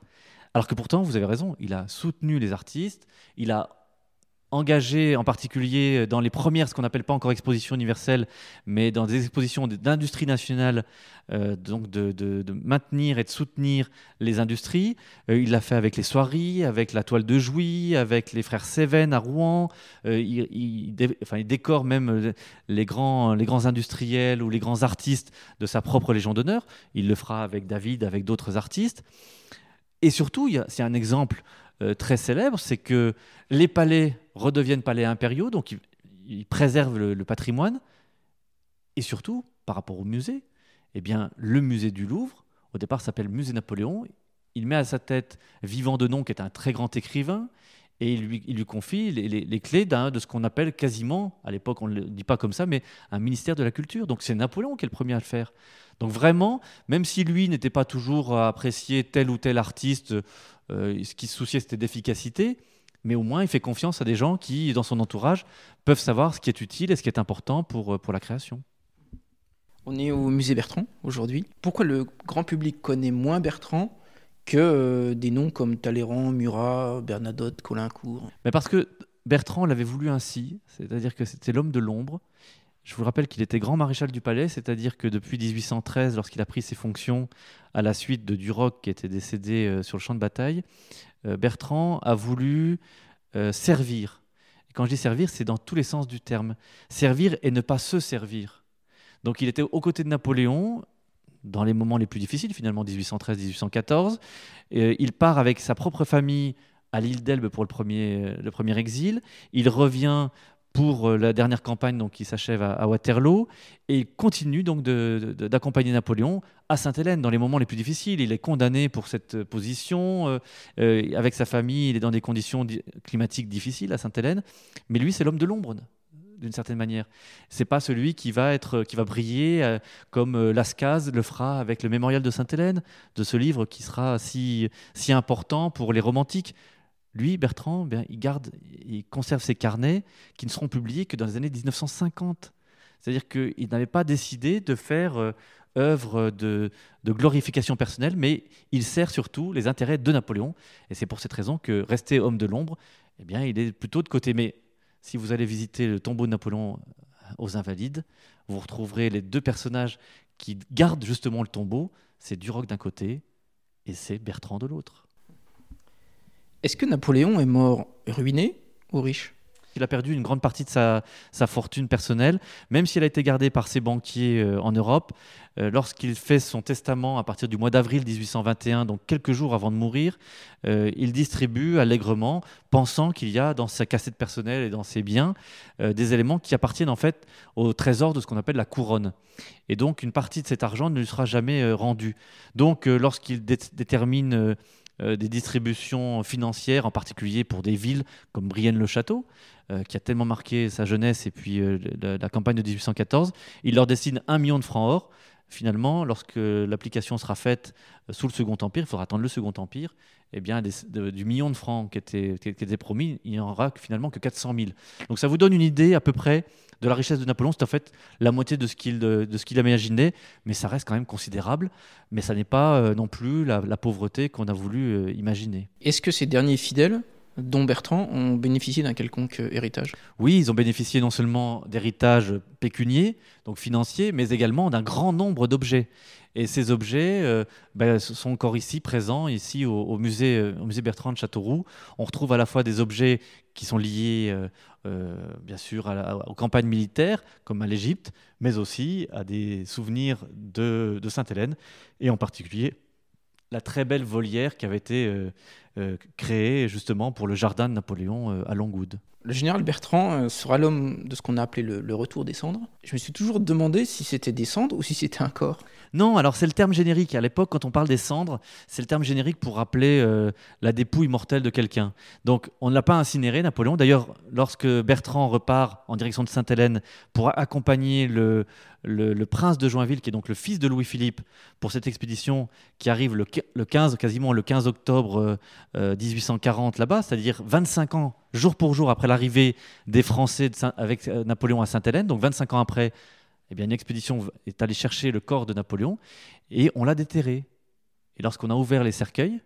Alors que pourtant, vous avez raison, il a soutenu les artistes, il a engagé en particulier dans les premières, ce qu'on n'appelle pas encore expositions universelles, mais dans des expositions d'industrie nationale, euh, donc de, maintenir et de soutenir les industries. Euh, il l'a fait avec les soieries, avec la toile de Jouy, avec les frères Cévennes à Rouen. Euh, il, enfin, décore même les grands, les grands industriels ou les grands artistes de sa propre Légion d'honneur. Il le fera avec David, avec d'autres artistes. Et surtout, c'est un exemple euh, très célèbre, c'est que les palais redeviennent palais impériaux, donc ils, préservent le, patrimoine. Et surtout, par rapport au musée, eh bien, le musée du Louvre, au départ s'appelle Musée Napoléon. Il met à sa tête Vivant de Nom, qui est un très grand écrivain, et il lui, confie les, clés de ce qu'on appelle quasiment, à l'époque on ne le dit pas comme ça, mais un ministère de la culture. Donc c'est Napoléon qui est le premier à le faire. Donc vraiment, même si lui n'était pas toujours à apprécier tel ou tel artiste euh, ce qui se souciait, c'était d'efficacité. Mais au moins, il fait confiance à des gens qui, dans son entourage, peuvent savoir ce qui est utile et ce qui est important pour, euh, pour la création. On est au musée Bertrand aujourd'hui. Pourquoi le grand public connaît moins Bertrand que euh, des noms comme Talleyrand, Murat, Bernadotte, Colincourt Mais Parce que Bertrand l'avait voulu ainsi, c'est-à-dire que c'était l'homme de l'ombre. Je vous rappelle qu'il était grand maréchal du palais, c'est-à-dire que depuis 1813, lorsqu'il a pris ses fonctions à la suite de Duroc qui était décédé euh, sur le champ de bataille, euh, Bertrand a voulu servir. Et quand je dis servir, c'est dans tous les sens du terme. Servir et ne pas se servir. Donc il était aux côtés de Napoléon dans les moments les plus difficiles, finalement 1813-1814. il part avec sa propre famille à l'île d'Elbe pour le premier, le premier exil. Il revient pour euh, la dernière campagne donc, qui s'achève à, Waterloo et il continue donc d'accompagner Napoléon à Sainte-Hélène dans les moments les plus difficiles. Il est condamné pour cette position. Euh, euh, avec sa famille, il est dans des conditions climatiques difficiles à Sainte-Hélène. Mais lui, c'est l'homme de l'ombre d'une certaine manière. C'est pas celui qui va être, qui va briller comme Lascaz le fera avec le mémorial de Sainte-Hélène, de ce livre qui sera si, si important pour les romantiques. Lui, Bertrand, bien, il garde, il conserve ses carnets qui ne seront publiés que dans les années 1950. C'est-à-dire qu'il n'avait pas décidé de faire euh, œuvre de, glorification personnelle, mais il sert surtout les intérêts de Napoléon. Et c'est pour cette raison que rester homme de l'ombre, eh bien, il est plutôt de côté. Mais si vous allez visiter le tombeau de Napoléon euh, aux Invalides, vous retrouverez les deux personnages qui gardent justement le tombeau. C'est Duroc d'un côté et c'est Bertrand de l'autre. Est-ce que Napoléon est mort ruiné ou riche? Il a perdu une grande partie de sa, fortune personnelle, même si elle a été gardée par ses banquiers euh, en Europe. Euh, lorsqu'il fait son testament à partir du mois d'avril 1821, donc quelques jours avant de mourir, euh, il distribue allègrement, pensant qu'il y a dans sa cassette personnelle et dans ses biens des éléments qui appartiennent en fait au trésor de ce qu'on appelle la couronne. Et donc une partie de cet argent ne lui sera jamais rendue. Donc lorsqu'il détermine euh, des distributions financières, en particulier pour des villes comme Brienne-le-Château, euh, qui a tellement marqué sa jeunesse et puis euh, la, campagne de 1814. Il leur destine un million de francs or. Finalement, lorsque l'application sera faite sous le Second Empire, il faudra attendre le Second Empire, eh bien, du million de francs qui était, qui était promis, il n'y en aura finalement que 400 000. Donc ça vous donne une idée à peu près de la richesse de Napoléon. C'est en fait la moitié de ce qu'il de, ce qu'il imaginé, mais ça reste quand même considérable. Mais ça n'est pas euh, non plus la, pauvreté qu'on a voulu euh, imaginer. Est-ce que ces derniers fidèles dont Bertrand ont bénéficié d'un quelconque euh, héritage Oui, ils ont bénéficié non seulement d'héritage pécunier, donc financier, mais également d'un grand nombre d'objets. Et ces objets euh, ben, sont encore ici, présents, ici au, musée, euh, au musée Bertrand de Châteauroux. On retrouve à la fois des objets qui sont liés, bien sûr, aux campagnes militaires, comme à l'Égypte, mais aussi à des souvenirs de Sainte-Hélène, et en particulier la très belle volière qui avait été euh, euh, créée justement pour le jardin de Napoléon euh, à Longwood. Le général Bertrand sera l'homme de ce qu'on a appelé le, retour des cendres. Je me suis toujours demandé si c'était des cendres ou si c'était un corps. Non, alors c'est le terme générique. À l'époque, quand on parle des cendres, c'est le terme générique pour rappeler la dépouille mortelle de quelqu'un. Donc on ne l'a pas incinéré, Napoléon. D'ailleurs, lorsque Bertrand repart en direction de Sainte-Hélène pour accompagner le, le, prince de Joinville, qui est donc le fils de Louis-Philippe, pour cette expédition qui arrive le, 15, quasiment le 15 octobre 1840 euh, là-bas, c'est-à-dire 25 ans, jour pour jour, après l'arrivée des Français avec euh, Napoléon à Sainte-Hélène, donc 25 ans après, eh bien, une expédition est allée chercher le corps de Napoléon et on l'a déterré. Et lorsqu'on a ouvert les cercueils,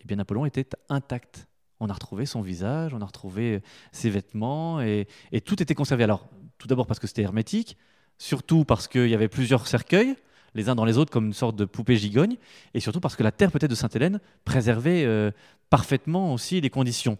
eh bien, Napoléon était intact. On a retrouvé son visage, on a retrouvé ses vêtements et tout était conservé. Alors, tout d'abord parce que c'était hermétique, surtout parce qu'il y avait plusieurs cercueils, les uns dans les autres comme une sorte de poupée gigogne, et surtout parce que la terre peut-être de Sainte-Hélène préservait euh, parfaitement aussi les conditions.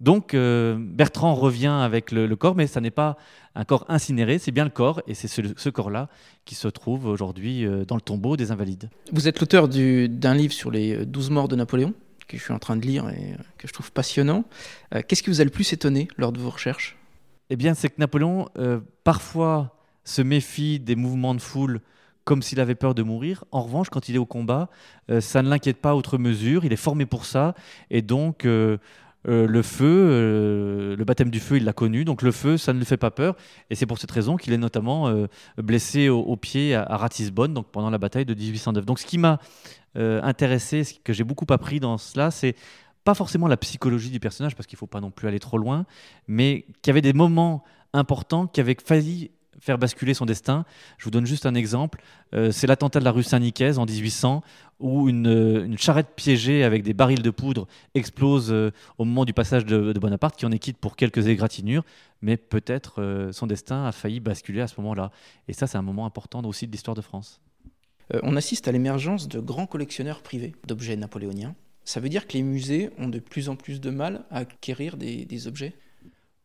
Donc euh, Bertrand revient avec le, corps, mais ça n'est pas un corps incinéré, c'est bien le corps, et c'est ce, corps-là qui se trouve aujourd'hui euh, dans le tombeau des Invalides. Vous êtes l'auteur d'un livre sur les douze morts de Napoléon, que je suis en train de lire et que je trouve passionnant. Qu'est-ce qui vous a le plus étonné lors de vos recherches? Eh bien, c'est que Napoléon, parfois, se méfie des mouvements de foule comme s'il avait peur de mourir. En revanche, quand il est au combat, euh, ça ne l'inquiète pas outre mesure. Il est formé pour ça. Et donc, euh, euh, le feu, le baptême du feu, il l'a connu. Donc, le feu, ça ne lui fait pas peur. Et c'est pour cette raison qu'il est notamment blessé au, pied à, Ratisbonne, donc pendant la bataille de 1809. Donc, ce qui m'a intéressé, ce que j'ai beaucoup appris dans cela, c'est pas forcément la psychologie du personnage, parce qu'il ne faut pas non plus aller trop loin, mais qu'il y avait des moments importants qui avaient failli faire basculer son destin. Je vous donne juste un exemple. Euh, c'est l'attentat de la rue Saint-Nicaise en 1800, où euh, une, charrette piégée avec des barils de poudre explose euh, au moment du passage de, Bonaparte, qui en est quitte pour quelques égratignures, mais peut-être son destin a failli basculer à ce moment-là. Et ça, c'est un moment important aussi de l'histoire de France. on assiste à l'émergence de grands collectionneurs privés d'objets napoléoniens. Ça veut dire que les musées ont de plus en plus de mal à acquérir des objets?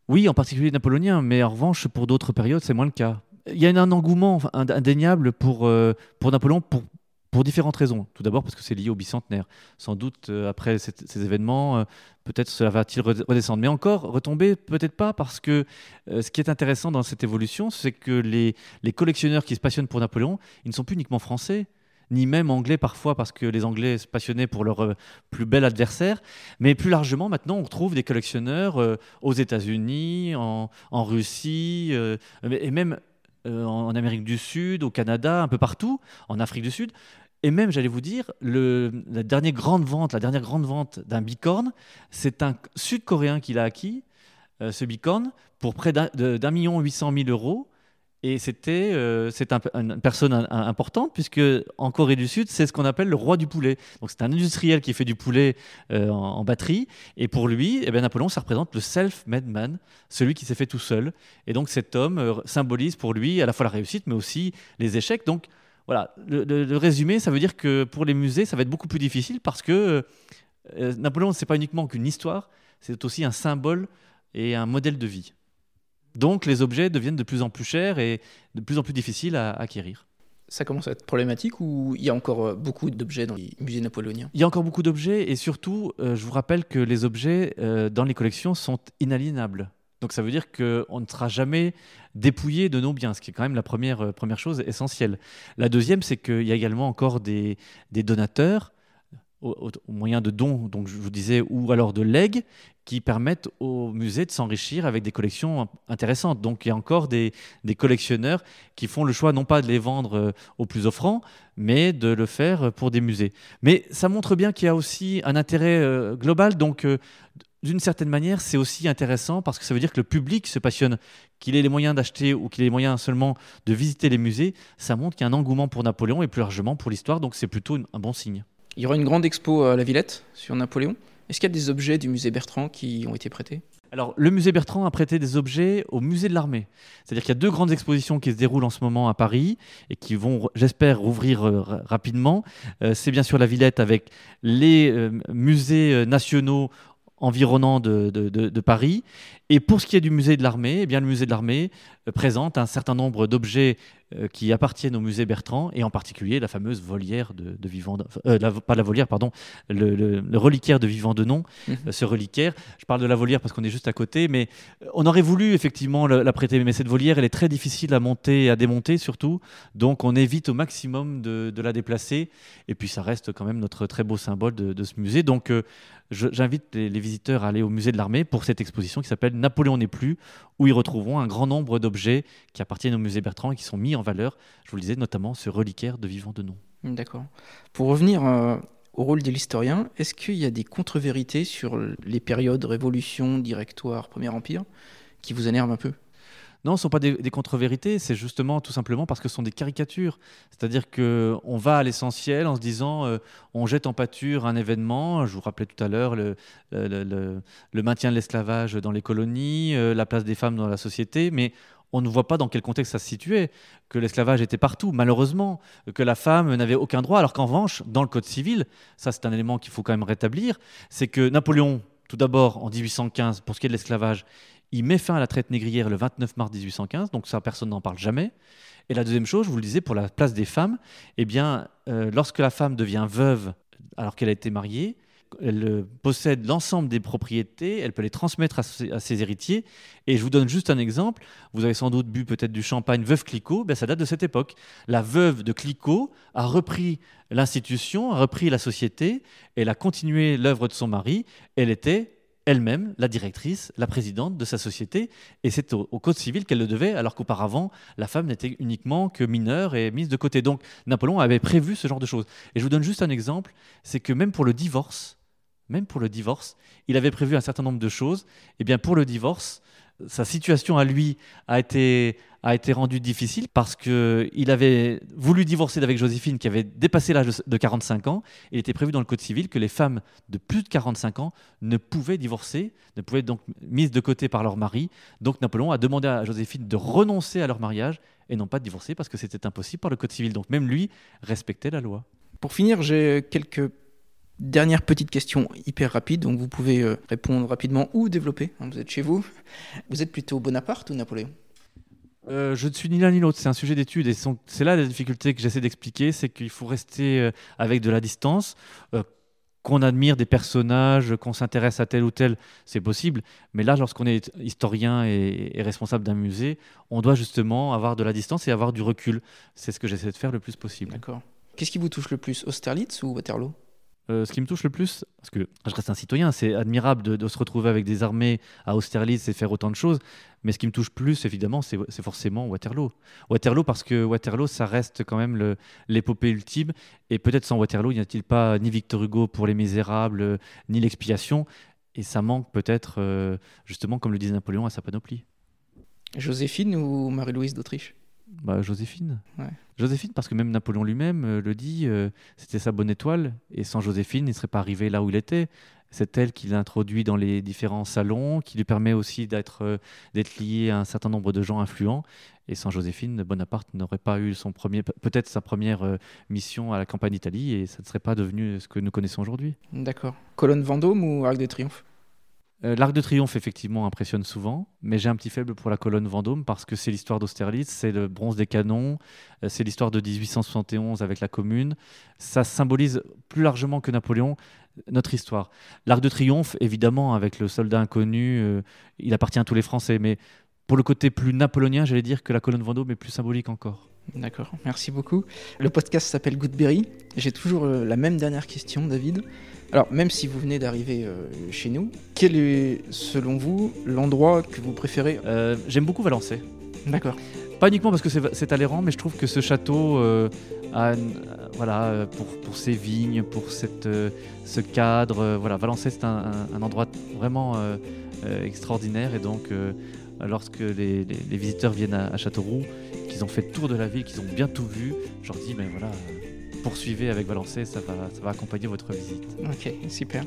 Oui, en particulier napoléonien, mais en revanche, pour d'autres périodes, c'est moins le cas. Il y a un engouement indéniable pour, euh, pour Napoléon pour, pour différentes raisons. Tout d'abord parce que c'est lié au bicentenaire. Sans doute, euh, après ces événements, euh, peut-être cela va-t-il redescendre. Mais encore, retomber, peut-être pas, parce que ce qui est intéressant dans cette évolution, c'est que les, les collectionneurs qui se passionnent pour Napoléon, ils ne sont plus uniquement français ni même anglais parfois parce que les Anglais se passionnaient pour leur euh, plus bel adversaire. Mais plus largement, maintenant, on retrouve des collectionneurs euh, aux États-Unis, en, Russie, euh, et même en Amérique du Sud, au Canada, un peu partout, en Afrique du Sud. Et même, j'allais vous dire, la dernière grande vente, la dernière grande vente d'un bicorne, c'est un Sud-Coréen qui l'a acquis, ce bicorne, pour près d'un million huit cent mille euros. Et c'était euh, c'est une personne importante, puisque en Corée du Sud, c'est ce qu'on appelle le roi du poulet. Donc c'est un industriel qui fait du poulet euh, en, batterie. Et pour lui, eh bien, Napoléon, ça représente le self-made man, celui qui s'est fait tout seul. Et donc cet homme euh, symbolise pour lui à la fois la réussite, mais aussi les échecs. Donc voilà, le, résumé, ça veut dire que pour les musées, ça va être beaucoup plus difficile parce que Napoléon, ce n'est pas uniquement qu'une histoire, c'est aussi un symbole et un modèle de vie. Donc les objets deviennent de plus en plus chers et de plus en plus difficiles à acquérir. Ça commence à être problématique ou il y a encore euh, beaucoup d'objets dans les musées napoléoniens? Il y a encore beaucoup d'objets et surtout, euh, je vous rappelle que les objets euh, dans les collections sont inaliénables. Donc ça veut dire qu'on ne sera jamais dépouillé de nos biens, ce qui est quand même la première, première chose essentielle. La deuxième, c'est qu'il y a également encore des, des donateurs au, moyen de dons, donc je vous disais, ou alors de legs, qui permettent au musée de s'enrichir avec des collections intéressantes. Donc il y a encore des, collectionneurs qui font le choix non pas de les vendre euh, au plus offrant, mais de le faire pour des musées. Mais ça montre bien qu'il y a aussi un intérêt euh, global. Donc euh, d'une certaine manière, c'est aussi intéressant parce que ça veut dire que le public se passionne, qu'il ait les moyens d'acheter ou qu'il ait les moyens seulement de visiter les musées. Ça montre qu'il y a un engouement pour Napoléon et plus largement pour l'histoire. Donc c'est plutôt un bon signe. Il y aura une grande expo à la Villette sur Napoléon. Est-ce qu'il y a des objets du musée Bertrand qui ont été prêtés? Alors, le musée Bertrand a prêté des objets au musée de l'armée. C'est-à-dire qu'il y a deux grandes expositions qui se déroulent en ce moment à Paris et qui vont, j'espère, rouvrir euh, rapidement. Euh, c'est bien sûr la Villette avec les euh, musées nationaux environnants de, de, Paris. Et pour ce qui est du musée de l'armée, eh bien, le musée de l'armée présente un certain nombre d'objets euh, qui appartiennent au musée Bertrand, et en particulier la fameuse volière de, de Vivant, euh, pas la volière, pardon, le, reliquaire de Vivant de Nom, mhm. euh, ce reliquaire. Je parle de la volière parce qu'on est juste à côté, mais on aurait voulu effectivement la, prêter, mais cette volière, elle est très difficile à monter et à démonter surtout, donc on évite au maximum de, la déplacer, et puis ça reste quand même notre très beau symbole de, ce musée. Donc j'invite les, les visiteurs à aller au musée de l'armée pour cette exposition qui s'appelle Napoléon n'est plus, où ils retrouveront un grand nombre d'objets qui appartiennent au musée Bertrand et qui sont mis en valeur, je vous le disais, notamment ce reliquaire de vivant de nom. D'accord. Pour revenir euh, au rôle de l'historien, est-ce qu'il y a des contre-vérités sur les périodes Révolution, Directoire, Premier Empire qui vous énervent un peu? Non, ce ne sont pas des, contre-vérités, c'est justement tout simplement parce que ce sont des caricatures. C'est-à-dire qu'on va à l'essentiel en se disant euh, on jette en pâture un événement. Je vous rappelais tout à l'heure le, maintien de l'esclavage dans les colonies, euh, la place des femmes dans la société, mais on ne voit pas dans quel contexte ça se situait, que l'esclavage était partout, malheureusement, que la femme n'avait aucun droit, alors qu'en revanche, dans le Code civil, ça c'est un élément qu'il faut quand même rétablir, c'est que Napoléon, tout d'abord en 1815, pour ce qui est de l'esclavage, il met fin à la traite négrière le 29 mars 1815, donc ça personne n'en parle jamais. Et la deuxième chose, je vous le disais, pour la place des femmes, eh bien, euh, lorsque la femme devient veuve alors qu'elle a été mariée, elle euh, possède l'ensemble des propriétés, elle peut les transmettre à ses, héritiers. Et je vous donne juste un exemple. Vous avez sans doute bu peut-être du champagne Veuve Clicquot, ben ça date de cette époque. La veuve de Clicquot a repris l'institution, a repris la société, elle a continué l'œuvre de son mari. Elle était elle-même la directrice, la présidente de sa société, et c'est au, Code civil qu'elle le devait, alors qu'auparavant, la femme n'était uniquement que mineure et mise de côté. Donc Napoléon avait prévu ce genre de choses. Et je vous donne juste un exemple, c'est que même pour le divorce, même pour le divorce, il avait prévu un certain nombre de choses. Et eh bien pour le divorce, sa situation à lui a été, rendue difficile parce qu'il avait voulu divorcer avec Joséphine qui avait dépassé l'âge de 45 ans. Il était prévu dans le Code civil que les femmes de plus de 45 ans ne pouvaient divorcer, ne pouvaient donc mises de côté par leur mari. Donc Napoléon a demandé à Joséphine de renoncer à leur mariage et non pas de divorcer parce que c'était impossible par le Code civil. Donc même lui respectait la loi. Pour finir, j'ai quelques Dernière petite question hyper rapide, donc vous pouvez euh, répondre rapidement ou développer. Hein, vous êtes chez vous. (laughs) Vous êtes plutôt Bonaparte ou Napoléon? Euh, je ne suis ni l'un ni l'autre, c'est un sujet d'étude et c'est là la difficulté que j'essaie d'expliquer, c'est qu'il faut rester euh, avec de la distance, qu'on admire des personnages, qu'on s'intéresse à tel ou tel, c'est possible, mais là lorsqu'on est historien et, et responsable d'un musée, on doit justement avoir de la distance et avoir du recul. C'est ce que j'essaie de faire le plus possible. D'accord. Qu'est-ce qui vous touche le plus, Austerlitz ou Waterloo? Euh, ce qui me touche le plus, parce que je reste un citoyen, c'est admirable de, se retrouver avec des armées à Austerlitz et faire autant de choses, mais ce qui me touche plus, évidemment, c'est forcément Waterloo. Waterloo, parce que Waterloo, ça reste quand même l'épopée ultime, et peut-être sans Waterloo, il n'y a-t-il pas ni Victor Hugo pour Les Misérables, ni l'expiation, et ça manque peut-être, euh, justement, comme le disait Napoléon, à sa panoplie. Joséphine ou Marie-Louise d'Autriche? Bah, Joséphine. Joséphine, parce que même Napoléon lui-même euh, le dit, euh, c'était sa bonne étoile, et sans Joséphine, il ne serait pas arrivé là où il était. C'est elle qui l'introduit dans les différents salons, qui lui permet aussi d'être euh, d'être lié à un certain nombre de gens influents. Et sans Joséphine, Bonaparte n'aurait pas eu son premier, peut-être sa première mission à la campagne d'Italie, et ça ne serait pas devenu ce que nous connaissons aujourd'hui. D'accord. Colonne Vendôme ou Arc de Triomphe Euh, L'Arc de Triomphe, effectivement, impressionne souvent, mais j'ai un petit faible pour la colonne Vendôme parce que c'est l'histoire d'Austerlitz, c'est le bronze des canons, euh, c'est l'histoire de 1871 avec la Commune. Ça symbolise plus largement que Napoléon notre histoire. L'Arc de Triomphe, évidemment, avec le soldat inconnu, euh, il appartient à tous les Français, mais pour le côté plus napoléonien, j'allais dire que la colonne Vendôme est plus symbolique encore. D'accord, merci beaucoup. Le podcast s'appelle Goodberry. J'ai toujours la même dernière question, David. Alors, même si vous venez d'arriver euh, chez nous, quel est, selon vous, l'endroit que vous préférez? Euh, J'aime beaucoup Valençay. D'accord. Pas uniquement parce que c'est Talleyrand, mais je trouve que ce château, euh, a, voilà, pour, pour, ses vignes, pour cette, ce cadre, voilà, Valençay, c'est un, endroit vraiment extraordinaire. Et donc, lorsque les, visiteurs viennent à, à Châteauroux, qu'ils ont fait le tour de la ville, qu'ils ont bien tout vu, je leur dis, mais voilà poursuivez avec Valençay, ça va, ça va accompagner votre visite. Ok, super.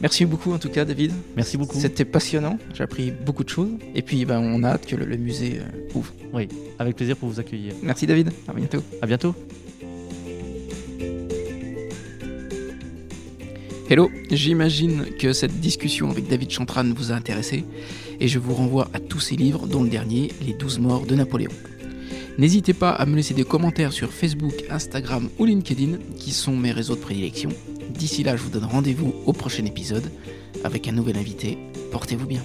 Merci beaucoup en tout cas, David. Merci beaucoup. C'était passionnant, j'ai appris beaucoup de choses. Et puis, ben, on a hâte que le, musée euh, ouvre. Oui, avec plaisir pour vous accueillir. Merci, David. À bientôt. À bientôt. Hello, j'imagine que cette discussion avec David Chantran vous a intéressé et je vous renvoie à tous ses livres, dont le dernier, Les 12 morts de Napoléon. N'hésitez pas à me laisser des commentaires sur Facebook, Instagram ou LinkedIn, qui sont mes réseaux de prédilection. D'ici là, je vous donne rendez-vous au prochain épisode avec un nouvel invité. Portez-vous bien.